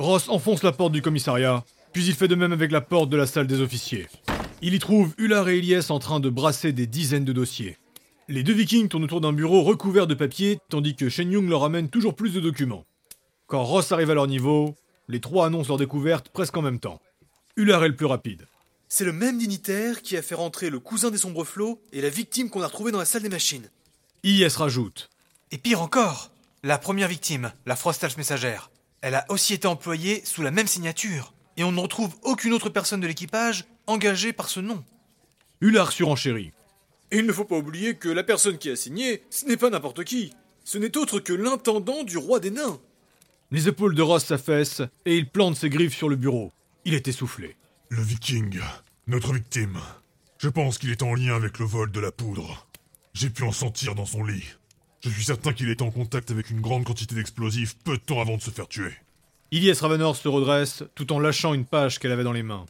Ross enfonce la porte du commissariat, puis il fait de même avec la porte de la salle des officiers. Il y trouve Ular et Elias en train de brasser des dizaines de dossiers. Les deux vikings tournent autour d'un bureau recouvert de papier, tandis que Shen Yung leur amène toujours plus de documents. Quand Ross arrive à leur niveau, les trois annoncent leur découverte presque en même temps. Ular est le plus rapide. C'est le même dignitaire qui a fait rentrer le cousin des sombres flots et la victime qu'on a retrouvée dans la salle des machines. IS rajoute. Et pire encore, la première victime, la Frostalf messagère, elle a aussi été employée sous la même signature. Et on ne retrouve aucune autre personne de l'équipage engagée par ce nom. Ular surenchérit. Et il ne faut pas oublier que la personne qui a signé, ce n'est pas n'importe qui. Ce n'est autre que l'intendant du roi des nains. Les épaules de Ross s'affaissent et il plante ses griffes sur le bureau. Il est essoufflé. Le viking, notre victime. Je pense qu'il est en lien avec le vol de la poudre. J'ai pu en sentir dans son lit. Je suis certain qu'il est en contact avec une grande quantité d'explosifs peu de temps avant de se faire tuer. Ilyes Ravenor se redresse tout en lâchant une page qu'elle avait dans les mains.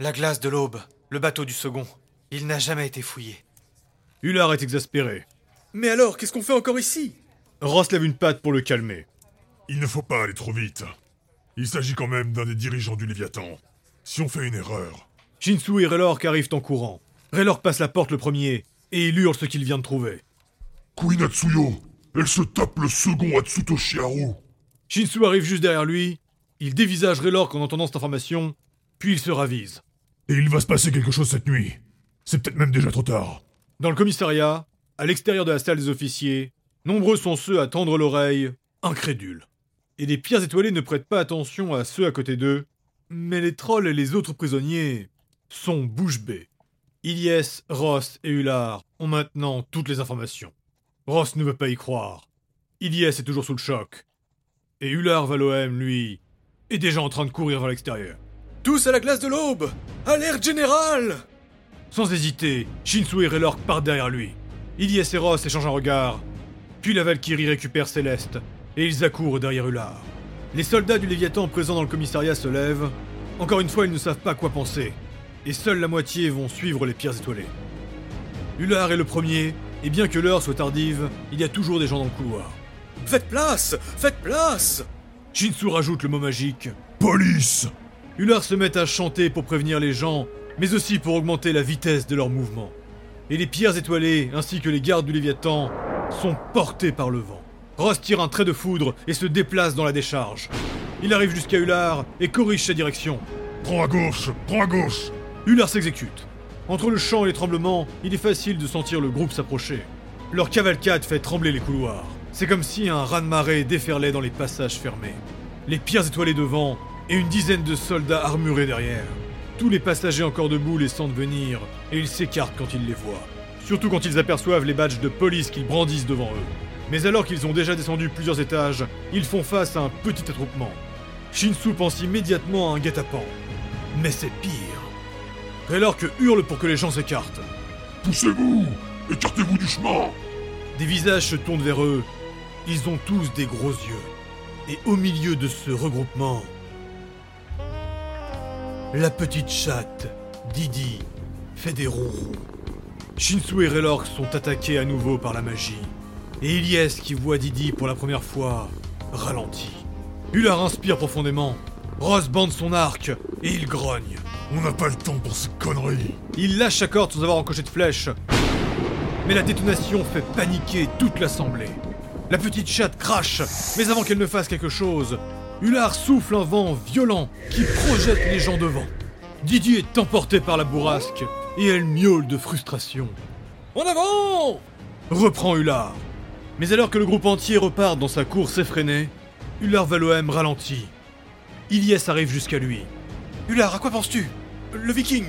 La glace de l'aube, le bateau du second. Il n'a jamais été fouillé. Ular est exaspéré. Mais alors, qu'est-ce qu'on fait encore ici? Ross lève une patte pour le calmer. Il ne faut pas aller trop vite. Il s'agit quand même d'un des dirigeants du Léviathan. Si on fait une erreur. Shinsu et Raylork arrivent en courant. Raylork passe la porte le premier et il hurle ce qu'il vient de trouver. Queen Atsuyo Elle se tape le second Atsutoshi Haru Shinsu arrive juste derrière lui, il dévisage Raylork en entendant cette information, puis il se ravise. Et il va se passer quelque chose cette nuit. C'est peut-être même déjà trop tard. Dans le commissariat, à l'extérieur de la salle des officiers, nombreux sont ceux à tendre l'oreille, incrédules. Et les pierres étoilées ne prêtent pas attention à ceux à côté d'eux, mais les trolls et les autres prisonniers sont bouche bée. Ilyes, Ross et Ular ont maintenant toutes les informations. Ross ne veut pas y croire. Ilyes est toujours sous le choc. Et Ular Valoem, lui, est déjà en train de courir vers l'extérieur. Tous à la glace de l'aube Alerte générale Sans hésiter, Shinsu et Raylork partent derrière lui. Ilyes et Ross échangent un regard. Puis la Valkyrie récupère Céleste, et ils accourent derrière Ular. Les soldats du Léviathan présents dans le commissariat se lèvent. Encore une fois, ils ne savent pas quoi penser. Et seule la moitié vont suivre les pierres étoilées. Ular est le premier, et bien que l'heure soit tardive, il y a toujours des gens dans le couloir. Faites place Faites place Shinsu rajoute le mot magique. Police Ular se met à chanter pour prévenir les gens, mais aussi pour augmenter la vitesse de leur mouvement. Et les pierres étoilées, ainsi que les gardes du Léviathan, sont portés par le vent. Ross tire un trait de foudre et se déplace dans la décharge. Il arrive jusqu'à Ular et corrige sa direction. Prends à gauche Prends à gauche Ular s'exécute. Entre le chant et les tremblements, il est facile de sentir le groupe s'approcher. Leur cavalcade fait trembler les couloirs. C'est comme si un raz-de-marée déferlait dans les passages fermés. Les pierres étoilées devant et une dizaine de soldats armurés derrière. Tous les passagers encore debout les sentent venir et ils s'écartent quand ils les voient. Surtout quand ils aperçoivent les badges de police qu'ils brandissent devant eux. Mais alors qu'ils ont déjà descendu plusieurs étages, ils font face à un petit attroupement. Shinsu pense immédiatement à un guet-apens. Mais c'est pire. Que hurle pour que les gens s'écartent. Poussez-vous Écartez-vous du chemin Des visages se tournent vers eux. Ils ont tous des gros yeux. Et au milieu de ce regroupement, la petite chatte, Didi, fait des ronrons. Shinsu et Raylork sont attaqués à nouveau par la magie. Et Ilyes, qui voit Didi pour la première fois, ralentit. Ular inspire profondément. Ross bande son arc et il grogne. On n'a pas le temps pour ces conneries Il lâche sa corde sans avoir encoché de flèche. Mais la détonation fait paniquer toute l'assemblée. La petite chatte crache, mais avant qu'elle ne fasse quelque chose, Ular souffle un vent violent qui projette les gens devant. Didi est emportée par la bourrasque et elle miaule de frustration. En avant Reprend Ular. Mais alors que le groupe entier repart dans sa course effrénée, Ular Valoem ralentit. Ilyes arrive jusqu'à lui. Ular, à quoi penses-tu? Le viking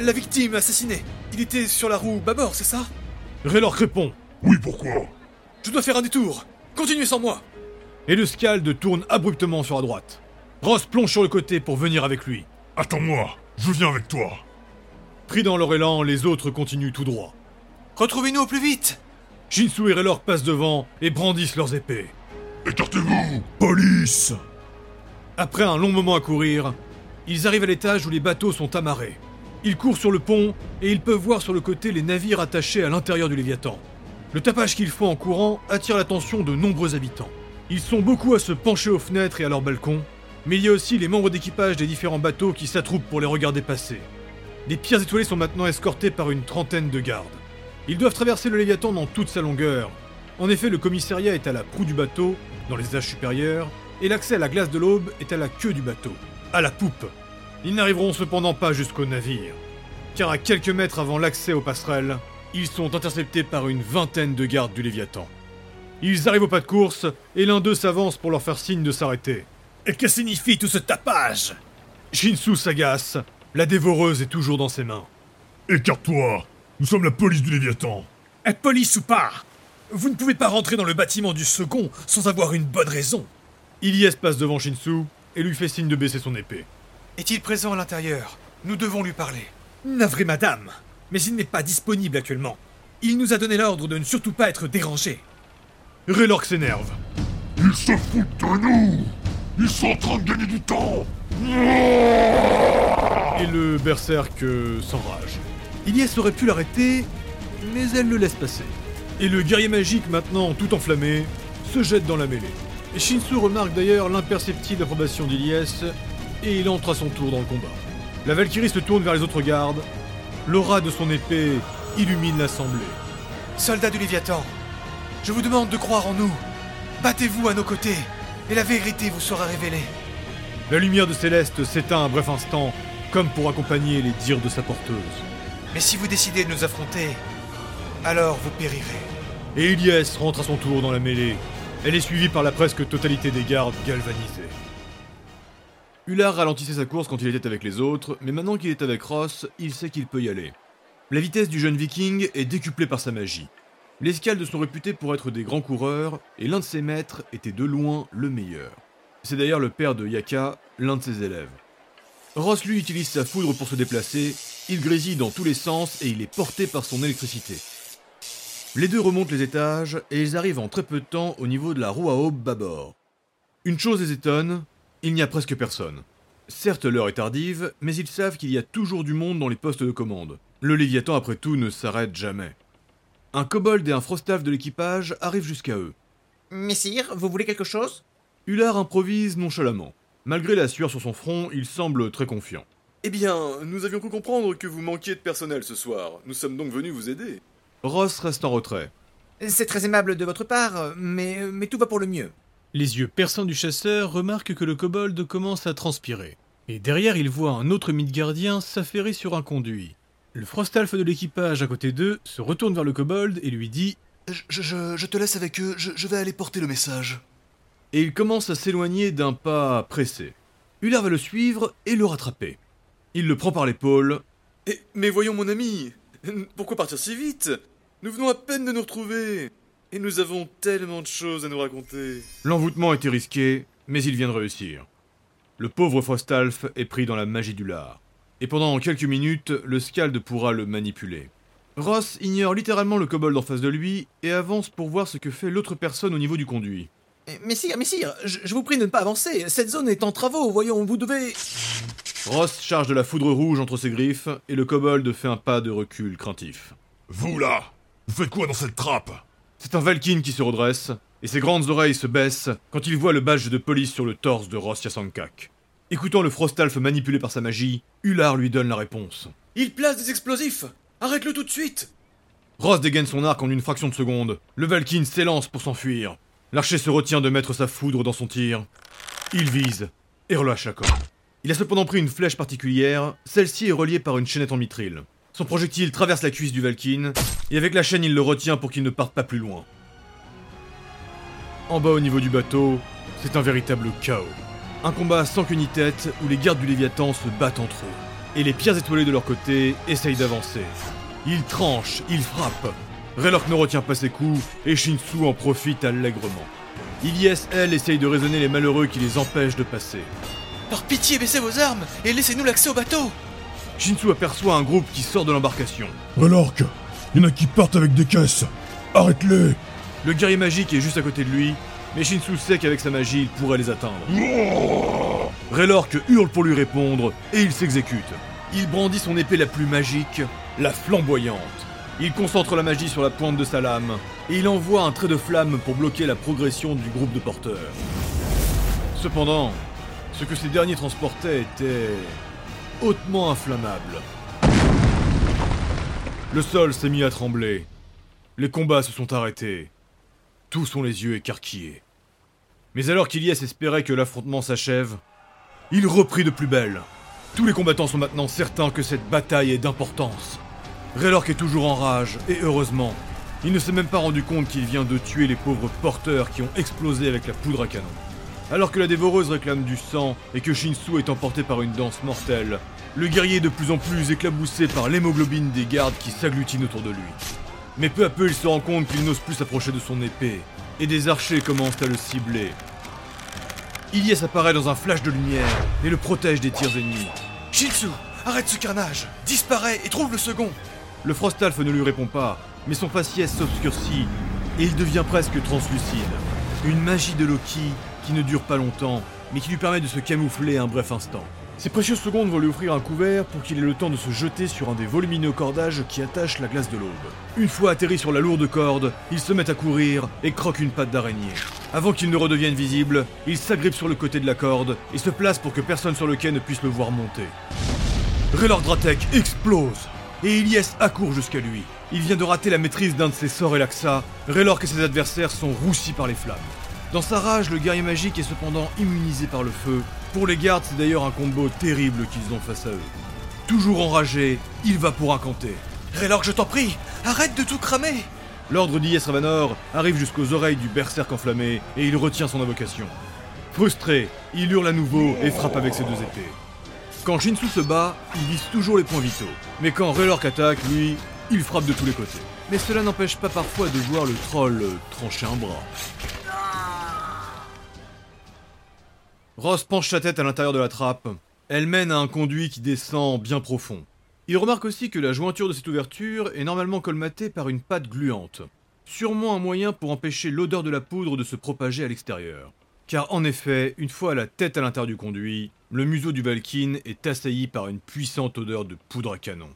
La victime assassinée Il était sur la roue bâbord, c'est ça? Raylork répond. Oui, pourquoi? Je dois faire un détour Continuez sans moi Et le Scald tourne abruptement sur la droite. Ross plonge sur le côté pour venir avec lui. Attends-moi, je viens avec toi. Pris dans leur élan, les autres continuent tout droit. Retrouvez-nous au plus vite Shinsu et Raylork passent devant et brandissent leurs épées. Écartez-vous Police Après un long moment à courir, ils arrivent à l'étage où les bateaux sont amarrés. Ils courent sur le pont et ils peuvent voir sur le côté les navires attachés à l'intérieur du Léviathan. Le tapage qu'ils font en courant attire l'attention de nombreux habitants. Ils sont beaucoup à se pencher aux fenêtres et à leurs balcons, Mais il y a aussi les membres d'équipage des différents bateaux qui s'attroupent pour les regarder passer. Les pierres étoilées sont maintenant escortées par une trentaine de gardes. Ils doivent traverser le Léviathan dans toute sa longueur. En effet, le commissariat est à la proue du bateau, dans les âges supérieurs, et l'accès à la glace de l'aube est à la queue du bateau, à la poupe. Ils n'arriveront cependant pas jusqu'au navire, car à quelques mètres avant l'accès aux passerelles, ils sont interceptés par une vingtaine de gardes du Léviathan. Ils arrivent au pas de course, et l'un d'eux s'avance pour leur faire signe de s'arrêter. Et que signifie tout ce tapage? Shinsu s'agace, la dévoreuse est toujours dans ses mains. Écarte-toi Nous sommes la police du Léviathan Un police ou pas? Vous ne pouvez pas rentrer dans le bâtiment du second sans avoir une bonne raison. Ilyes passe devant Shinsu et lui fait signe de baisser son épée. Est-il présent à l'intérieur? Nous devons lui parler. Navré madame, mais il n'est pas disponible actuellement. Il nous a donné l'ordre de ne surtout pas être dérangé. Raylork s'énerve. Ils se foutent de nous Ils sont en train de gagner du temps Et le berserk euh, s'enrage. Ilyes aurait pu l'arrêter, mais elle le laisse passer. Et le guerrier magique, maintenant tout enflammé, se jette dans la mêlée. Shinsu remarque d'ailleurs l'imperceptible approbation d'Ilyes, et il entre à son tour dans le combat. La Valkyrie se tourne vers les autres gardes. L'aura de son épée illumine l'assemblée. Soldats du Léviathan, je vous demande de croire en nous. Battez-vous à nos côtés, et la vérité vous sera révélée. La lumière de Céleste s'éteint un bref instant, comme pour accompagner les dires de sa porteuse. Mais si vous décidez de nous affronter, alors vous périrez. Et Ilyes rentre à son tour dans la mêlée. Elle est suivie par la presque totalité des gardes galvanisés. Ular ralentissait sa course quand il était avec les autres, mais maintenant qu'il est avec Ross, il sait qu'il peut y aller. La vitesse du jeune viking est décuplée par sa magie. Les Scalds sont réputés pour être des grands coureurs, et l'un de ses maîtres était de loin le meilleur. C'est d'ailleurs le père de Yaka, l'un de ses élèves. Ross lui utilise sa foudre pour se déplacer, il grésille dans tous les sens et il est porté par son électricité. Les deux remontent les étages et ils arrivent en très peu de temps au niveau de la roue à aube bâbord. Une chose les étonne, il n'y a presque personne. Certes, l'heure est tardive, mais ils savent qu'il y a toujours du monde dans les postes de commande. Le Léviathan, après tout, ne s'arrête jamais. Un kobold et un frostaf de l'équipage arrivent jusqu'à eux. Messire, vous voulez quelque chose? Ular improvise nonchalamment. Malgré la sueur sur son front, il semble très confiant. Eh bien, nous avions cru comprendre que vous manquiez de personnel ce soir. Nous sommes donc venus vous aider. Ross reste en retrait. C'est très aimable de votre part, mais, mais tout va pour le mieux. Les yeux perçants du chasseur remarquent que le kobold commence à transpirer. Et derrière, il voit un autre Midgardien s'affairer sur un conduit. Le Frostalf de l'équipage à côté d'eux se retourne vers le kobold et lui dit Je, je- je te laisse avec eux, je, je vais aller porter le message. Et il commence à s'éloigner d'un pas pressé. Ular va le suivre et le rattraper. Il le prend par l'épaule. Eh, mais voyons mon ami, pourquoi partir si vite? Nous venons à peine de nous retrouver. Et nous avons tellement de choses à nous raconter. L'envoûtement était risqué, mais il vient de réussir. Le pauvre Frostalf est pris dans la magie du lard. Et pendant quelques minutes, le Scald pourra le manipuler. Ross ignore littéralement le kobold en face de lui et avance pour voir ce que fait l'autre personne au niveau du conduit. Eh, Messire, messire, je, je vous prie de ne pas avancer. Cette zone est en travaux, voyons, vous devez. Ross charge de la foudre rouge entre ses griffes et le kobold fait un pas de recul craintif. Vous là Vous faites quoi dans cette trappe? C'est un Valkyne qui se redresse, et ses grandes oreilles se baissent quand il voit le badge de police sur le torse de Ross Yasankak. Écoutant le Frostalf manipulé par sa magie, Ular lui donne la réponse. Il place des explosifs Arrête-le tout de suite Ross dégaine son arc en une fraction de seconde. Le Valkyne s'élance pour s'enfuir. L'archer se retient de mettre sa foudre dans son tir. Il vise et relâche la corde. Il a cependant pris une flèche particulière, celle-ci est reliée par une chaînette en mitril. Son projectile traverse la cuisse du Valkyne, et avec la chaîne il le retient pour qu'il ne parte pas plus loin. En bas au niveau du bateau, c'est un véritable chaos. Un combat sans queue ni tête où les gardes du Léviathan se battent entre eux. Et les pierres étoilées de leur côté essayent d'avancer. Ils tranchent, ils frappent. Raylork ne retient pas ses coups et Shinsu en profite allègrement. Ilyes, elle, essaye de raisonner les malheureux qui les empêchent de passer. Par pitié, baissez vos armes et laissez-nous l'accès au bateau Shinsu aperçoit un groupe qui sort de l'embarcation. Relorque Il y en a qui partent avec des caisses Arrête-les Le guerrier magique est juste à côté de lui, mais Shinsu sait qu'avec sa magie, il pourrait les atteindre. Raylork hurle pour lui répondre, et il s'exécute. Il brandit son épée la plus magique, la flamboyante. Il concentre la magie sur la pointe de sa lame, et il envoie un trait de flamme pour bloquer la progression du groupe de porteurs. Cependant, Ce que ces derniers transportaient était hautement inflammable. Le sol s'est mis à trembler. Les combats se sont arrêtés. Tous ont les yeux écarquillés. Mais alors qu'Ilias espérait que l'affrontement s'achève, il reprit de plus belle. Tous les combattants sont maintenant certains que cette bataille est d'importance. Raylork est toujours en rage, et heureusement, il ne s'est même pas rendu compte qu'il vient de tuer les pauvres porteurs qui ont explosé avec la poudre à canon. Alors que la dévoreuse réclame du sang et que Shinsu est emporté par une danse mortelle, le guerrier est de plus en plus éclaboussé par l'hémoglobine des gardes qui s'agglutinent autour de lui. Mais peu à peu, il se rend compte qu'il n'ose plus s'approcher de son épée, et des archers commencent à le cibler. Ilyes apparaît dans un flash de lumière et le protège des tirs ennemis. Shinsu, arrête ce carnage Disparais et trouve le second Le Frostalf ne lui répond pas, mais son faciès s'obscurcit et il devient presque translucide. Une magie de Loki qui ne dure pas longtemps, mais qui lui permet de se camoufler un bref instant. Ces précieuses secondes vont lui offrir un couvert pour qu'il ait le temps de se jeter sur un des volumineux cordages qui attachent la glace de l'aube. Une fois atterri sur la lourde corde, il se met à courir et croque une patte d'araignée. Avant qu'il ne redevienne visible, il s'agrippe sur le côté de la corde et se place pour que personne sur le quai ne puisse le voir monter. Raylord Dratek explose et Ilyes accourt jusqu'à lui. Il vient de rater la maîtrise d'un de ses sorts Elaxa, Raylord et ses adversaires sont roussis par les flammes. Dans sa rage, le guerrier magique est cependant immunisé par le feu. Pour les gardes, c'est d'ailleurs un combo terrible qu'ils ont face à eux. Toujours enragé, il va pour incanter. Raylord, je t'en prie, arrête de tout cramer L'ordre d'Ies Ravanor arrive jusqu'aux oreilles du berserk enflammé et il retient son invocation. Frustré, il hurle à nouveau et frappe avec ses deux épées. Quand Shinsu se bat, il vise toujours les points vitaux. Mais quand Raylork attaque, lui, il frappe de tous les côtés. Mais cela n'empêche pas parfois de voir le troll trancher un bras. Ross penche sa tête à l'intérieur de la trappe. Elle mène à un conduit qui descend bien profond. Il remarque aussi que la jointure de cette ouverture est normalement colmatée par une pâte gluante. Sûrement un moyen pour empêcher l'odeur de la poudre de se propager à l'extérieur. Car en effet, une fois la tête à l'intérieur du conduit, le museau du Valkyne est assailli par une puissante odeur de poudre à canon.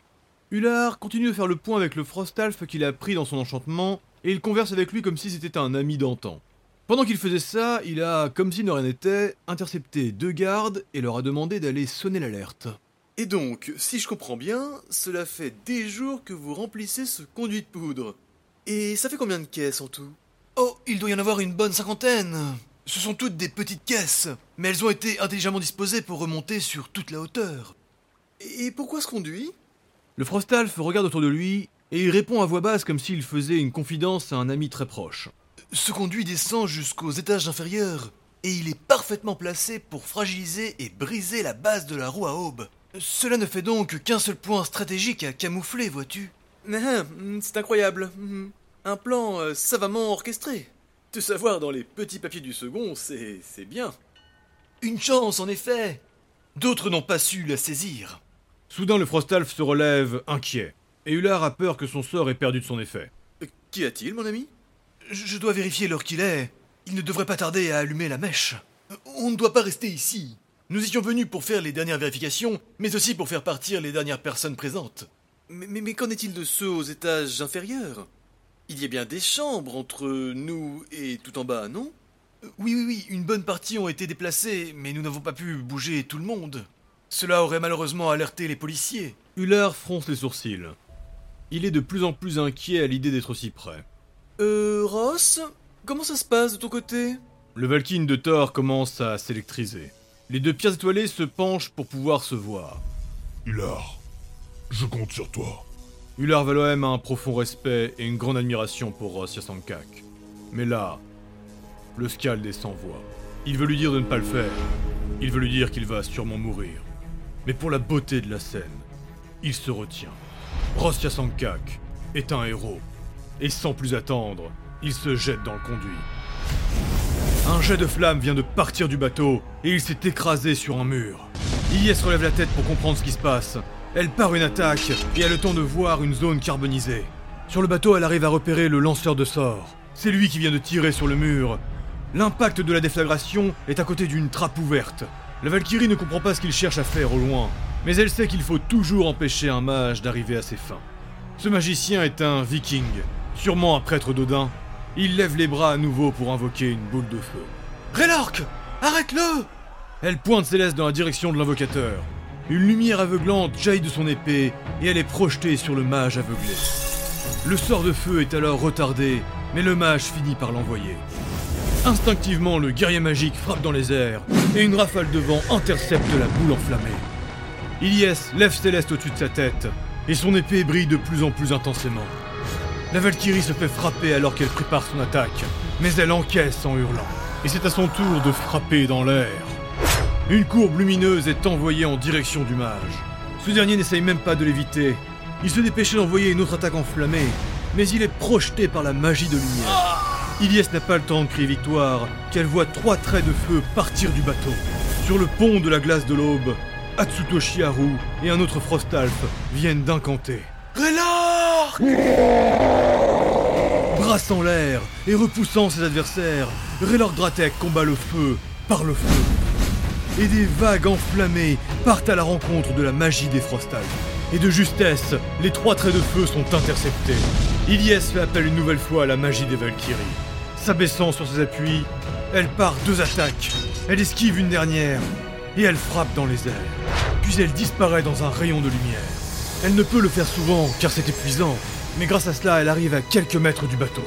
Ular continue de faire le point avec le Frostalf qu'il a pris dans son enchantement, et il converse avec lui comme si c'était un ami d'antan. Pendant qu'il faisait ça, il a, comme si de rien n'était, intercepté deux gardes et leur a demandé d'aller sonner l'alerte. Et donc, si je comprends bien, cela fait des jours que vous remplissez ce conduit de poudre. Et ça fait combien de caisses en tout? Oh, il doit y en avoir une bonne cinquantaine Ce sont toutes des petites caisses, mais elles ont été intelligemment disposées pour remonter sur toute la hauteur. Et pourquoi ce conduit? Le Frostalf regarde autour de lui et il répond à voix basse comme s'il faisait une confidence à un ami très proche. Ce conduit descend jusqu'aux étages inférieurs, et il est parfaitement placé pour fragiliser et briser la base de la roue à aube. Cela ne fait donc qu'un seul point stratégique à camoufler, vois-tu Ah, C'est incroyable. Mhm. Un plan euh, savamment orchestré. Te savoir dans les petits papiers du second, c'est c'est bien. Une chance, en effet D'autres n'ont pas su la saisir. Soudain, le Frostalf se relève, inquiet, et Ular a peur que son sort ait perdu de son effet. Euh, Qu'y a-t-il, mon ami? Je dois vérifier l'heure qu'il est. Il ne devrait pas tarder à allumer la mèche. On ne doit pas rester ici. Nous étions venus pour faire les dernières vérifications, mais aussi pour faire partir les dernières personnes présentes. Mais, mais, mais qu'en est-il de ceux aux étages inférieurs? Il y a bien des chambres entre nous et tout en bas, non? Oui, oui, oui, une bonne partie ont été déplacées, mais nous n'avons pas pu bouger tout le monde. Cela aurait malheureusement alerté les policiers. Ular fronce les sourcils. Il est de plus en plus inquiet à l'idée d'être si près. Euh, Ross Comment ça se passe de ton côté? Le Valkyne de Thor commence à s'électriser. Les deux pierres étoilées se penchent pour pouvoir se voir. Ular, je compte sur toi. Ular Valoem a un profond respect et une grande admiration pour Ross Yasankak. Mais là, le Skal descend voix. Il veut lui dire de ne pas le faire. Il veut lui dire qu'il va sûrement mourir. Mais pour la beauté de la scène, il se retient. Ross Yasankak est un héros. Et sans plus attendre, il se jette dans le conduit. Un jet de flamme vient de partir du bateau et il s'est écrasé sur un mur. Ilyes relève la tête pour comprendre ce qui se passe. Elle part une attaque et a le temps de voir une zone carbonisée. Sur le bateau, elle arrive à repérer le lanceur de sorts. C'est lui qui vient de tirer sur le mur. L'impact de la déflagration est à côté d'une trappe ouverte. La Valkyrie ne comprend pas ce qu'il cherche à faire au loin, mais elle sait qu'il faut toujours empêcher un mage d'arriver à ses fins. Ce magicien est un viking, sûrement un prêtre d'Odin. Il lève les bras à nouveau pour invoquer une boule de feu. Raylork Arrête-le Elle pointe Céleste dans la direction de l'invocateur. Une lumière aveuglante jaillit de son épée et elle est projetée sur le mage aveuglé. Le sort de feu est alors retardé, mais le mage finit par l'envoyer. Instinctivement, le guerrier magique frappe dans les airs et une rafale de vent intercepte la boule enflammée. Ilyes lève Céleste au-dessus de sa tête et son épée brille de plus en plus intensément. La Valkyrie se fait frapper alors qu'elle prépare son attaque, mais elle encaisse en hurlant. Et c'est à son tour de frapper dans l'air. Une courbe lumineuse est envoyée en direction du mage. Ce dernier n'essaye même pas de l'éviter. Il se dépêchait d'envoyer une autre attaque enflammée, mais il est projeté par la magie de lumière. Ilyes n'a pas le temps de crier victoire, qu'elle voit trois traits de feu partir du bateau. Sur le pont de la glace de l'aube, Atsutoshi Haru et un autre Frostalf viennent d'incanter. Brassant l'air et repoussant ses adversaires, Raylord Dratek combat le feu par le feu. Et des vagues enflammées partent à la rencontre de la magie des Frostalf. Et de justesse, les trois traits de feu sont interceptés. Ilyes fait appel une nouvelle fois à la magie des Valkyries. S'abaissant sur ses appuis, elle part deux attaques. Elle esquive une dernière et elle frappe dans les airs. Puis elle disparaît dans un rayon de lumière. Elle ne peut le faire souvent car c'est épuisant, mais grâce à cela elle arrive à quelques mètres du bateau.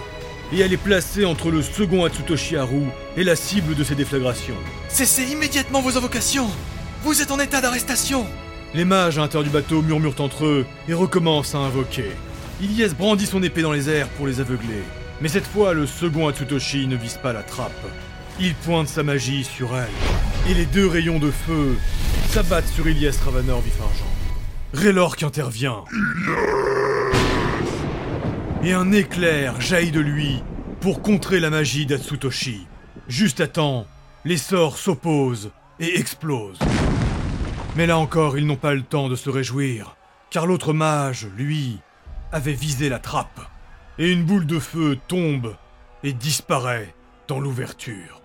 Et elle est placée entre le second Atsutoshi Haru et la cible de ses déflagrations. Cessez immédiatement vos invocations Vous êtes en état d'arrestation Les mages à l'intérieur du bateau murmurent entre eux et recommencent à invoquer. Ilyes brandit son épée dans les airs pour les aveugler. Mais cette fois, le second Atsutoshi ne vise pas la trappe. Il pointe sa magie sur elle. Et les deux rayons de feu s'abattent sur Ilyes Ravanor vif argent. Raylork intervient. Et un éclair jaillit de lui pour contrer la magie d'Atsutoshi. Juste à temps, les sorts s'opposent et explosent. Mais là encore, ils n'ont pas le temps de se réjouir, car l'autre mage, lui, avait visé la trappe. Et une boule de feu tombe et disparaît dans l'ouverture.